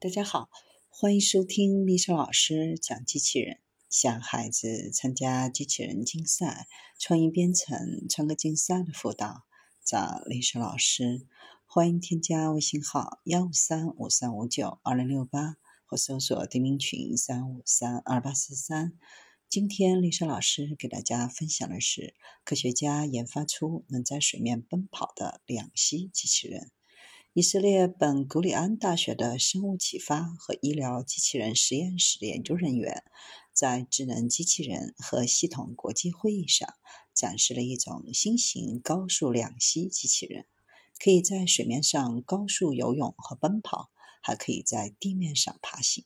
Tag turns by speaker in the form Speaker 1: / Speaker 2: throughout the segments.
Speaker 1: 大家好，欢迎收听丽莎老师讲机器人。想孩子参加机器人竞赛、创意编程、创客竞赛的辅导，找丽莎老师。欢迎添加微信号幺五三五三五九二零六八，或搜索钉钉群三五三二八四三。今天丽莎老师给大家分享的是，科学家研发出能在水面奔跑的两栖机器人。以色列本古里安大学的生物启发和医疗机器人实验室的研究人员，在智能机器人和系统国际会议上展示了一种新型高速两栖机器人，可以在水面上高速游泳和奔跑，还可以在地面上爬行。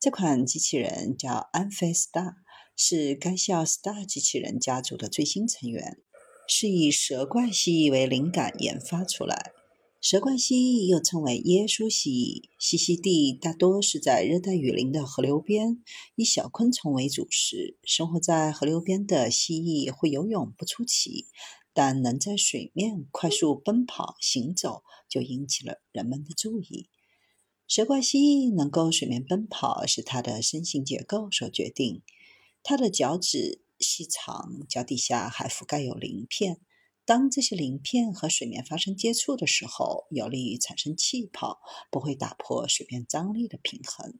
Speaker 1: 这款机器人叫 Amphastar，是该校 Star 机器人家族的最新成员，是以蛇怪蜥蜴为灵感研发出来。蛇冠蜥蜴又称为耶稣蜥蜴，栖息地大多是在热带雨林的河流边，以小昆虫为主食。生活在河流边的蜥蜴会游泳不出奇，但能在水面快速奔跑行走就引起了人们的注意。蛇冠蜥蜴能够水面奔跑是它的身形结构所决定，它的脚趾细长，脚底下还覆盖有鳞片。当这些鳞片和水面发生接触的时候，有利于产生气泡，不会打破水面张力的平衡。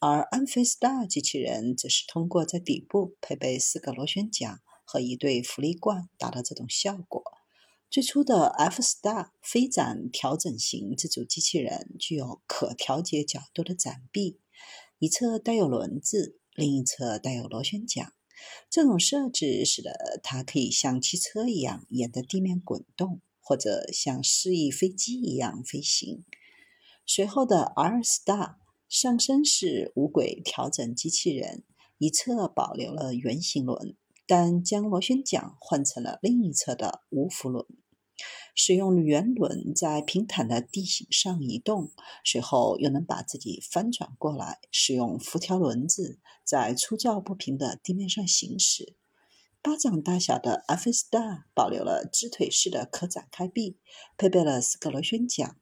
Speaker 1: 而 Amphastar 机器人则是通过在底部配备四个螺旋桨和一对浮力罐达到这种效果。最初的 F-Star 飞展调整型自主机器人具有可调节角度的展臂，一侧带有轮子，另一侧带有螺旋桨。这种设置使得它可以像汽车一样沿着地面滚动，或者像示意飞机一样飞行。随后的 R-Star 上身式无轨调整机器人，一侧保留了圆形轮，但将螺旋桨换成了另一侧的无浮轮。使用圆轮在平坦的地形上移动，随后又能把自己翻转过来。使用辐条轮子在粗糙不平的地面上行驶。巴掌大小的 a f i s t a r 保留了支腿式的可展开臂，配备了四个螺旋桨，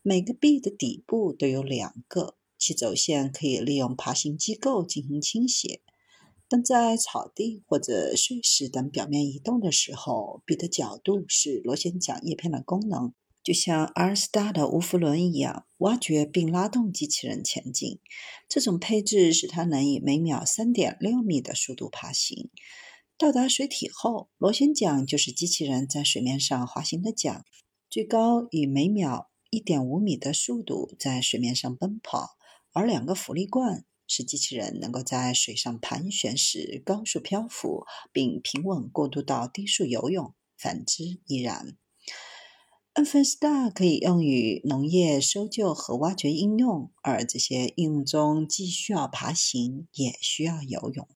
Speaker 1: 每个臂的底部都有两个，其轴线可以利用爬行机构进行倾斜。但在草地或者碎石等表面移动的时候，臂的角度是螺旋桨叶片的功能，就像 R-Star 的无浮轮一样，挖掘并拉动机器人前进。这种配置使它能以每秒3.6米的速度爬行。到达水体后，螺旋桨就是机器人在水面上滑行的桨，最高以每秒1.5米的速度在水面上奔跑，而两个浮力罐。使机器人能够在水上盘旋时高速漂浮，并平稳过渡到低速游泳；反之亦然。a n f s t a r 可以用于农业搜救和挖掘应用，而这些应用中既需要爬行，也需要游泳。